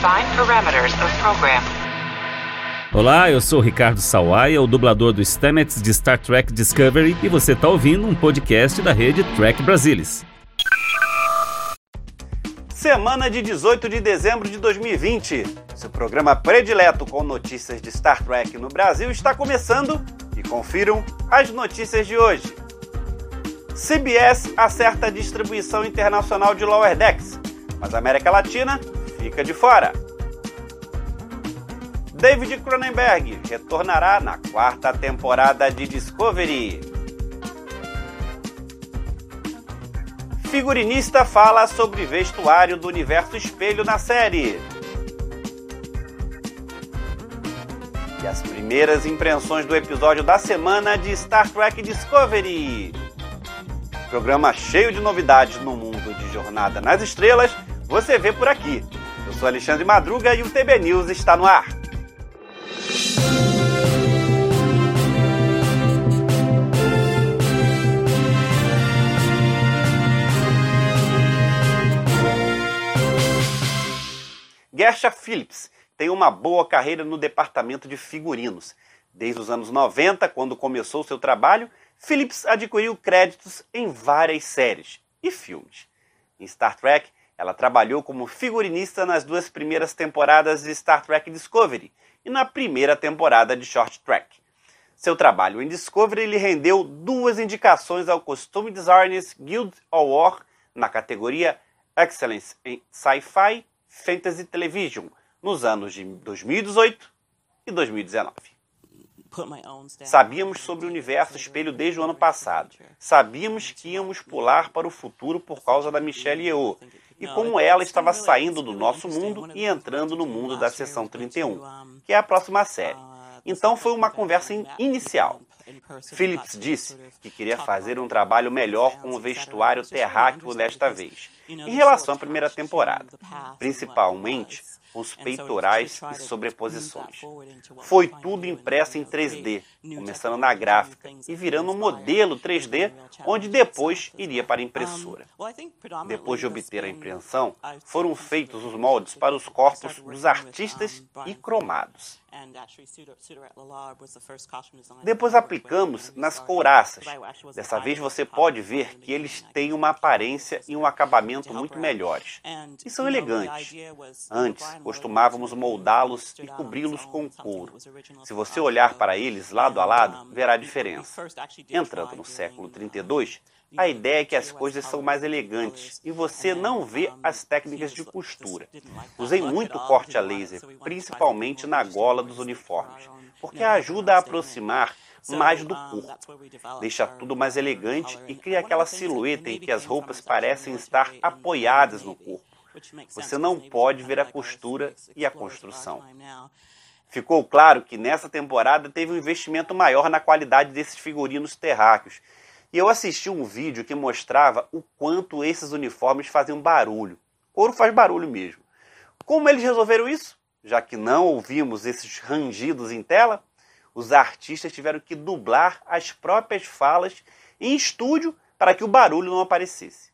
Define parameters of program. Olá, eu sou Ricardo Sawaia, o dublador do Stamets de Star Trek Discovery, e você está ouvindo um podcast da rede Trek Brasilis. Semana de 18 de dezembro de 2020. Seu programa predileto com notícias de Star Trek no Brasil está começando e confiram as notícias de hoje. CBS acerta a distribuição internacional de Lower Decks, mas a América Latina fica de fora. David Cronenberg retornará na quarta temporada de Discovery. Figurinista fala sobre vestuário do universo espelho na série. E as primeiras impressões do episódio da semana de Star Trek Discovery. Programa cheio de novidades no mundo de Jornada nas Estrelas, você vê por aqui. Sou Alexandre Madruga e o TB News está no ar. Gersha Phillips tem uma boa carreira no departamento de figurinos. Desde os anos 90, quando começou seu trabalho, Phillips adquiriu créditos em várias séries e filmes. Em Star Trek, ela trabalhou como figurinista nas duas primeiras temporadas de Star Trek Discovery e na primeira temporada de Short Trek. Seu trabalho em Discovery lhe rendeu duas indicações ao Costume Designers Guild Award na categoria Excellence em Sci-Fi Fantasy Television nos anos de 2018 e 2019. Sabíamos sobre o universo espelho desde o ano passado. Sabíamos que íamos pular para o futuro por causa da Michelle Yeoh e como ela estava saindo do nosso mundo e entrando no mundo da Seção 31, que é a próxima série. Então foi uma conversa inicial. Phillips disse que queria fazer um trabalho melhor com o vestuário terráqueo desta vez, em relação à primeira temporada, principalmente os peitorais e sobreposições. Foi tudo impresso em 3D, começando na gráfica e virando um modelo 3D, onde depois iria para a impressora. Depois de obter a impressão, foram feitos os moldes para os corpos dos artistas e cromados. Depois aplicamos nas couraças. Dessa vez você pode ver que eles têm uma aparência e um acabamento muito melhores. E são elegantes. Antes, costumávamos moldá-los e cobri-los com couro. Se você olhar para eles lado a lado, verá a diferença. Entrando no século 32, a ideia é que as coisas são mais elegantes e você não vê as técnicas de costura. Usei muito corte a laser, principalmente na gola dos uniformes, porque ajuda a aproximar mais do corpo. Deixa tudo mais elegante e cria aquela silhueta em que as roupas parecem estar apoiadas no corpo. Você não pode ver a costura e a construção. Ficou claro que nessa temporada teve um investimento maior na qualidade desses figurinos terráqueos e eu assisti um vídeo que mostrava o quanto esses uniformes faziam barulho. Ouro faz barulho mesmo. Como eles resolveram isso? Já que não ouvimos esses rangidos em tela, os artistas tiveram que dublar as próprias falas em estúdio para que o barulho não aparecesse.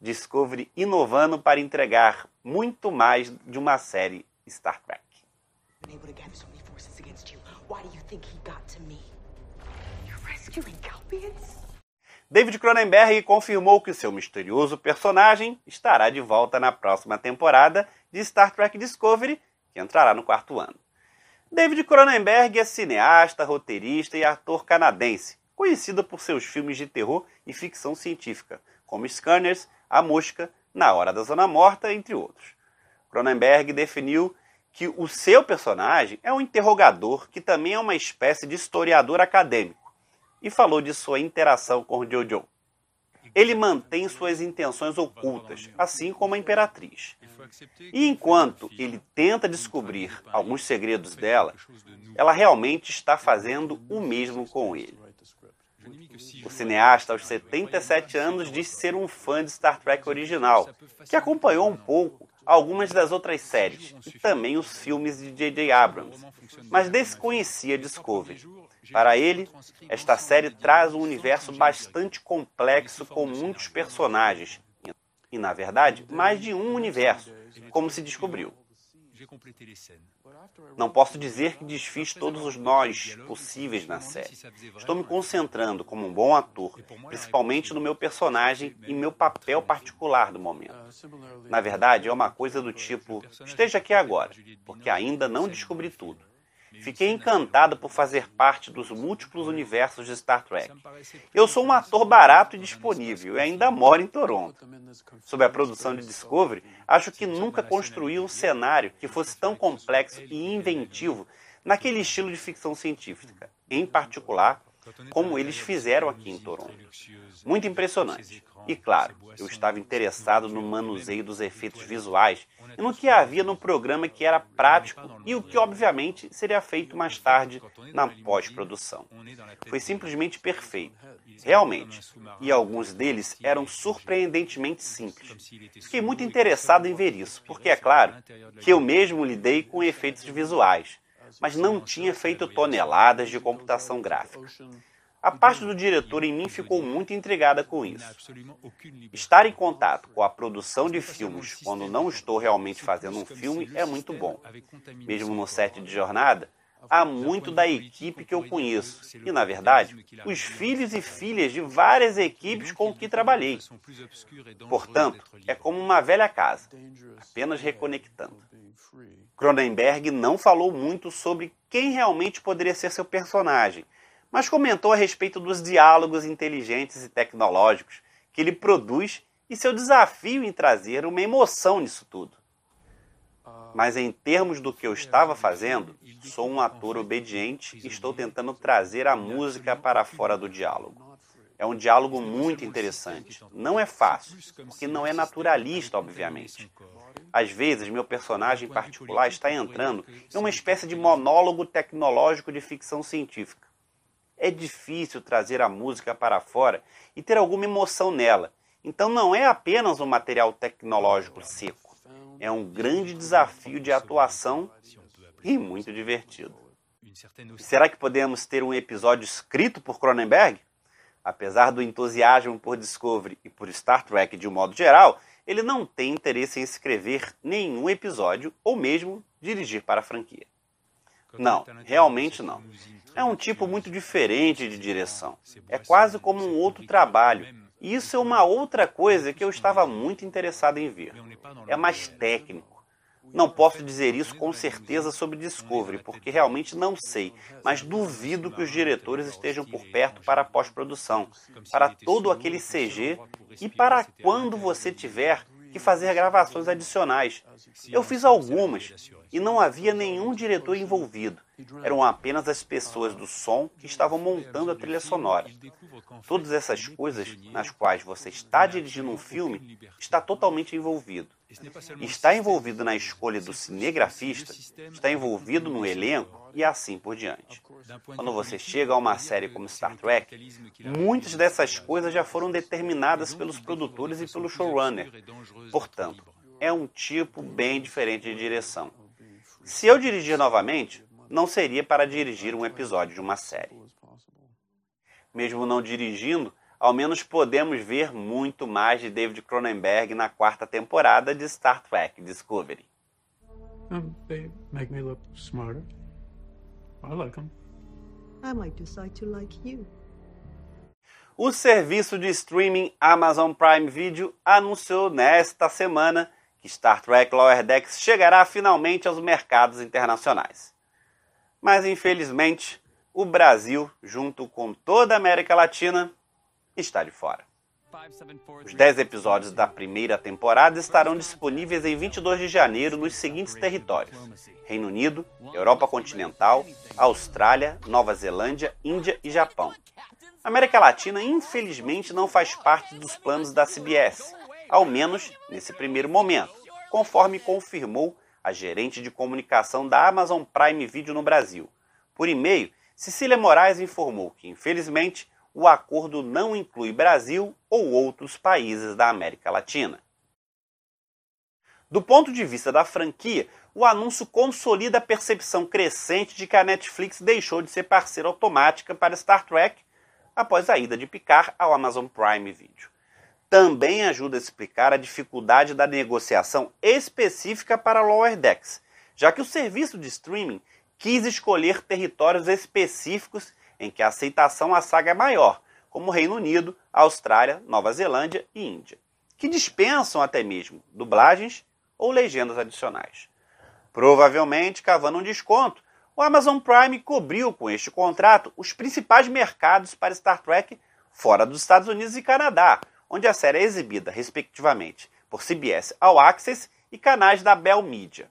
Discovery inovando para entregar muito mais de uma série Star Trek. David Cronenberg confirmou que seu misterioso personagem estará de volta na próxima temporada de Star Trek Discovery, que entrará no quarto ano. David Cronenberg é cineasta, roteirista e ator canadense, conhecido por seus filmes de terror e ficção científica, como Scanners, A Mosca, Na Hora da Zona Morta, entre outros. Cronenberg definiu que o seu personagem é um interrogador que também é uma espécie de historiador acadêmico e falou de sua interação com Jojo. Ele mantém suas intenções ocultas, assim como a Imperatriz. E enquanto ele tenta descobrir alguns segredos dela, ela realmente está fazendo o mesmo com ele. O cineasta, aos 77 anos, disse ser um fã de Star Trek original, que acompanhou um pouco algumas das outras séries e também os filmes de J.J. Abrams, mas desconhecia Discovery. Para ele, esta série traz um universo bastante complexo com muitos personagens e, na verdade, mais de um universo, como se descobriu. Não posso dizer que desfiz todos os nós possíveis na série. Estou me concentrando como um bom ator, principalmente no meu personagem e meu papel particular do momento. Na verdade, é uma coisa do tipo: esteja aqui agora, porque ainda não descobri tudo. Fiquei encantado por fazer parte dos múltiplos universos de Star Trek. Eu sou um ator barato e disponível e ainda moro em Toronto. Sobre a produção de Discovery, acho que nunca construí um cenário que fosse tão complexo e inventivo naquele estilo de ficção científica, em particular, como eles fizeram aqui em Toronto. Muito impressionante. E claro, eu estava interessado no manuseio dos efeitos visuais no que havia no programa que era prático e o que, obviamente, seria feito mais tarde na pós-produção. Foi simplesmente perfeito. Realmente. E alguns deles eram surpreendentemente simples. Fiquei muito interessado em ver isso, porque é claro que eu mesmo lidei com efeitos visuais, mas não tinha feito toneladas de computação gráfica. A parte do diretor em mim ficou muito intrigada com isso. Estar em contato com a produção de filmes quando não estou realmente fazendo um filme é muito bom. Mesmo no set de jornada, há muito da equipe que eu conheço e, na verdade, os filhos e filhas de várias equipes com que trabalhei. Portanto, é como uma velha casa, apenas reconectando. Cronenberg não falou muito sobre quem realmente poderia ser seu personagem mas comentou a respeito dos diálogos inteligentes e tecnológicos que ele produz e seu desafio em trazer uma emoção nisso tudo. Mas em termos do que eu estava fazendo, sou um ator obediente e estou tentando trazer a música para fora do diálogo. É um diálogo muito interessante. Não é fácil, porque não é naturalista, obviamente. Às vezes, meu personagem particular está entrando em uma espécie de monólogo tecnológico de ficção científica é difícil trazer a música para fora e ter alguma emoção nela. Então não é apenas um material tecnológico seco. É um grande desafio de atuação e muito divertido. Será que podemos ter um episódio escrito por Cronenberg? Apesar do entusiasmo por Discovery e por Star Trek de um modo geral, ele não tem interesse em escrever nenhum episódio ou mesmo dirigir para a franquia. Não, realmente não. É um tipo muito diferente de direção. É quase como um outro trabalho. E isso é uma outra coisa que eu estava muito interessado em ver. É mais técnico. Não posso dizer isso com certeza sobre Discovery, porque realmente não sei, mas duvido que os diretores estejam por perto para a pós-produção, para todo aquele CG e para quando você tiver que fazer gravações adicionais. Eu fiz algumas e não havia nenhum diretor envolvido. Eram apenas as pessoas do som que estavam montando a trilha sonora. Todas essas coisas nas quais você está dirigindo um filme está totalmente envolvido. Está envolvido na escolha do cinegrafista, está envolvido no elenco e assim por diante. Quando você chega a uma série como Star Trek, muitas dessas coisas já foram determinadas pelos produtores e pelo showrunner. Portanto, é um tipo bem diferente de direção. Se eu dirigir novamente, não seria para dirigir um episódio de uma série. Mesmo não dirigindo, ao menos podemos ver muito mais de David Cronenberg na quarta temporada de Star Trek Discovery. Um, I like them. I might decide to like you. O serviço de streaming Amazon Prime Video anunciou nesta semana que Star Trek Lower Decks chegará finalmente aos mercados internacionais. Mas infelizmente, o Brasil, junto com toda a América Latina, está de fora. Os 10 episódios da primeira temporada estarão disponíveis em 22 de janeiro nos seguintes territórios: Reino Unido, Europa continental, Austrália, Nova Zelândia, Índia e Japão. A América Latina, infelizmente, não faz parte dos planos da CBS, ao menos nesse primeiro momento, conforme confirmou a gerente de comunicação da Amazon Prime Video no Brasil. Por e-mail, Cecília Moraes informou que, infelizmente, o acordo não inclui Brasil ou outros países da América Latina. Do ponto de vista da franquia, o anúncio consolida a percepção crescente de que a Netflix deixou de ser parceira automática para Star Trek após a ida de Picard ao Amazon Prime Video. Também ajuda a explicar a dificuldade da negociação específica para Lower Decks, já que o serviço de streaming quis escolher territórios específicos em que a aceitação à saga é maior, como Reino Unido, Austrália, Nova Zelândia e Índia, que dispensam até mesmo dublagens ou legendas adicionais. Provavelmente cavando um desconto, o Amazon Prime cobriu com este contrato os principais mercados para Star Trek fora dos Estados Unidos e Canadá, onde a série é exibida, respectivamente, por CBS All Access e canais da Bell Media.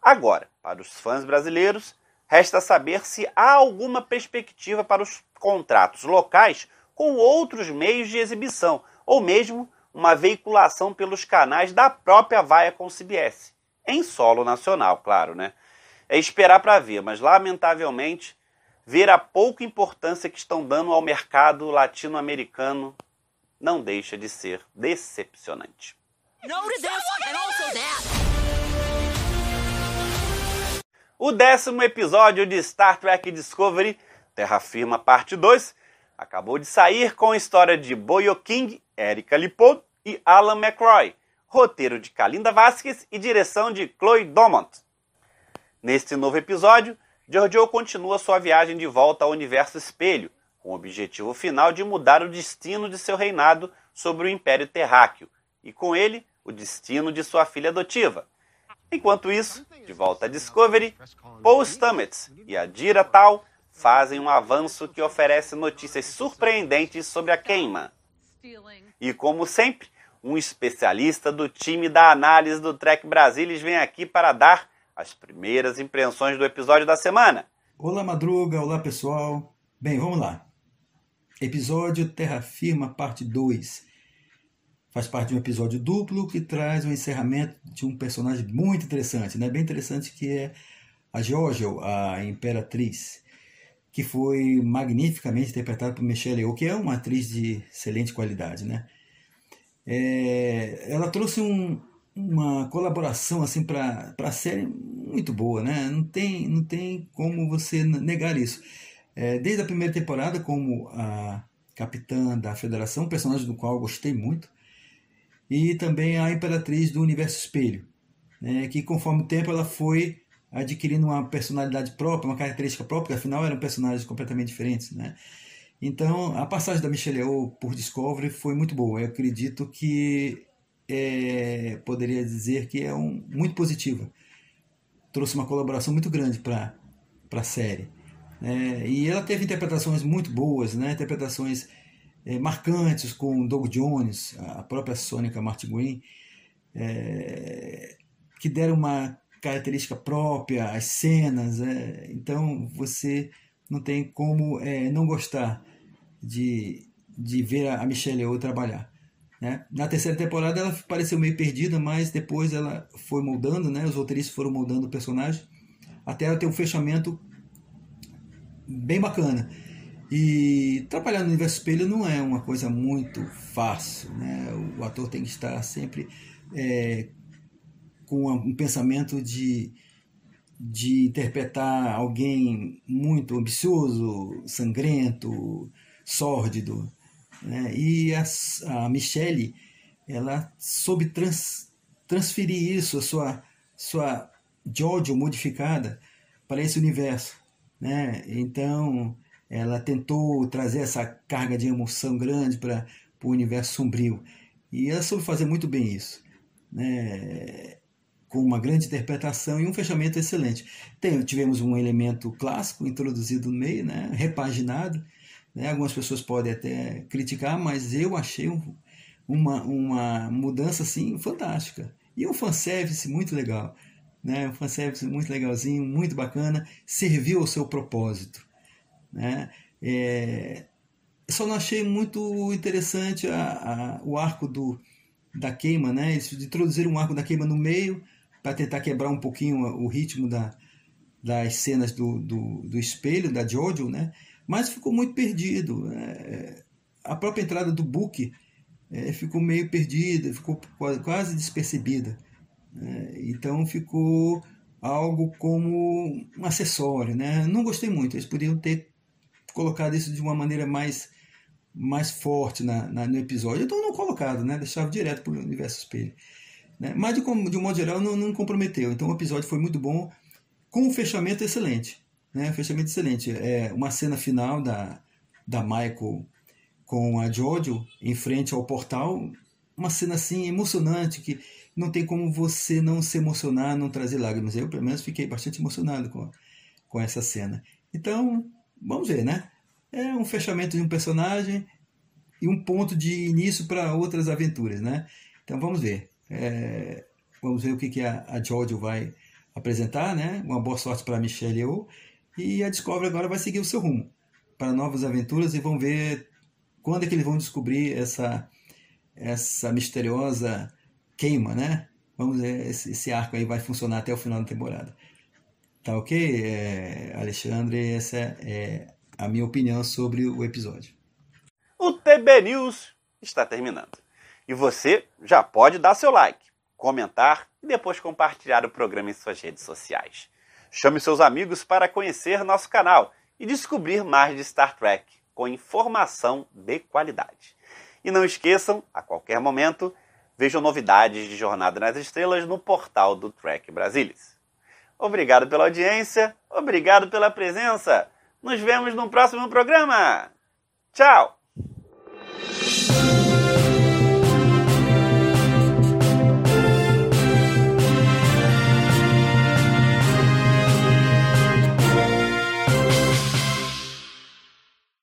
Agora, para os fãs brasileiros, resta saber se há alguma perspectiva para os contratos locais com outros meios de exibição, ou mesmo uma veiculação pelos canais da própria Viacom CBS, em solo nacional, claro, né? É esperar para ver, mas lamentavelmente ver a pouca importância que estão dando ao mercado latino-americano não deixa de ser decepcionante. O décimo episódio de Star Trek Discovery, Terra Firma Parte 2, acabou de sair com a história de Boyo King, Erika Lipot e Alan McCroy, roteiro de Kalinda Vasquez e direção de Chloe Domont. Neste novo episódio, Giorgio continua sua viagem de volta ao universo espelho, com o objetivo final de mudar o destino de seu reinado sobre o Império Terráqueo, e com ele, o destino de sua filha adotiva. Enquanto isso, de volta a Discovery, Paul Stamets e Adira Tal fazem um avanço que oferece notícias surpreendentes sobre a queima. E como sempre, um especialista do time da análise do Trek Brasilis vem aqui para dar as primeiras impressões do episódio da semana. Olá, Madruga. Olá, pessoal. Bem, vamos lá. Episódio Terra Firma, parte 2. Faz parte de um episódio duplo que traz o um encerramento de um personagem muito interessante, né? bem interessante, que é a Jojo, a Imperatriz, que foi magnificamente interpretada por Michelle Yeoh, que é uma atriz de excelente qualidade. Né? É... ela trouxe um, uma colaboração assim para a série muito boa, né? Não tem, não tem como você negar isso. É, desde a primeira temporada, como a capitã da Federação, personagem do qual eu gostei muito, e também a Imperatriz do Universo Espelho, né? que conforme o tempo ela foi adquirindo uma personalidade própria, uma característica própria, afinal eram personagens completamente diferentes, né? Então, a passagem da Michelle Yeoh por Discovery foi muito boa. Eu acredito que é, poderia dizer que é um, muito positiva. Trouxe uma colaboração muito grande para a série. É, e ela teve interpretações muito boas, né? interpretações é, marcantes com Doug Jones, a própria Sônica Martin é, que deram uma característica própria às cenas. É, então você não tem como é, não gostar de, de ver a Michelle Yeoh trabalhar. Né? Na terceira temporada ela pareceu meio perdida, mas depois ela foi moldando, né? os roteiristas foram moldando o personagem até ela ter um fechamento bem bacana. E trabalhar no universo espelho não é uma coisa muito fácil. Né? O ator tem que estar sempre é, com um pensamento de, de interpretar alguém muito ambicioso, sangrento, sórdido. Né? E a, a Michelle, ela soube trans, transferir isso, a sua, sua Jojo modificada, para esse universo. Né? Então, ela tentou trazer essa carga de emoção grande para o universo sombrio. E ela soube fazer muito bem isso. Né? com uma grande interpretação e um fechamento excelente. Tem, tivemos um elemento clássico introduzido no meio, né? repaginado, né? Algumas pessoas podem até criticar, mas eu achei um, uma, uma mudança assim fantástica. E um fanservice muito legal. Né? Um fanservice muito legalzinho, muito bacana, serviu ao seu propósito. Né? É, só não achei muito interessante a, a, o arco do, da queima, né? Eles introduziram um arco da queima no meio para tentar quebrar um pouquinho o ritmo da, das cenas do, do, do espelho, da Jojo, né? mas ficou muito perdido. É, a própria entrada do book é, ficou meio perdida, ficou quase despercebida. Né? Então ficou algo como um acessório. Né? Não gostei muito, eles poderiam ter colocado isso de uma maneira mais, mais forte na, na no episódio. Então não colocado, né? deixava direto para o universo espelho. Né? Mas de, de um modo geral não, não comprometeu. Então o episódio foi muito bom com um fechamento excelente. Né? Fechamento excelente. É uma cena final da, da Michael com a Jojo em frente ao portal. Uma cena assim emocionante que não tem como você não se emocionar, não trazer lágrimas. Eu, pelo menos, fiquei bastante emocionado com, com essa cena. Então, vamos ver, né? É um fechamento de um personagem e um ponto de início para outras aventuras, né? Então, vamos ver. É, vamos ver o que, que a, a Jojo vai apresentar, né? Uma boa sorte para Michelle Yeoh. E a Discovery agora vai seguir o seu rumo para novas aventuras e vão ver quando é que eles vão descobrir essa essa misteriosa queima, né? Vamos ver, esse, esse arco aí vai funcionar até o final da temporada. Tá ok, é, Alexandre? Essa é a minha opinião sobre o episódio. O TB News está terminando. E você já pode dar seu like, comentar e depois compartilhar o programa em suas redes sociais. Chame seus amigos para conhecer nosso canal e descobrir mais de Star Trek com informação de qualidade. E não esqueçam, a qualquer momento, vejam novidades de Jornada nas Estrelas no portal do Trek Brasilis. Obrigado pela audiência, obrigado pela presença. Nos vemos no próximo programa. Tchau!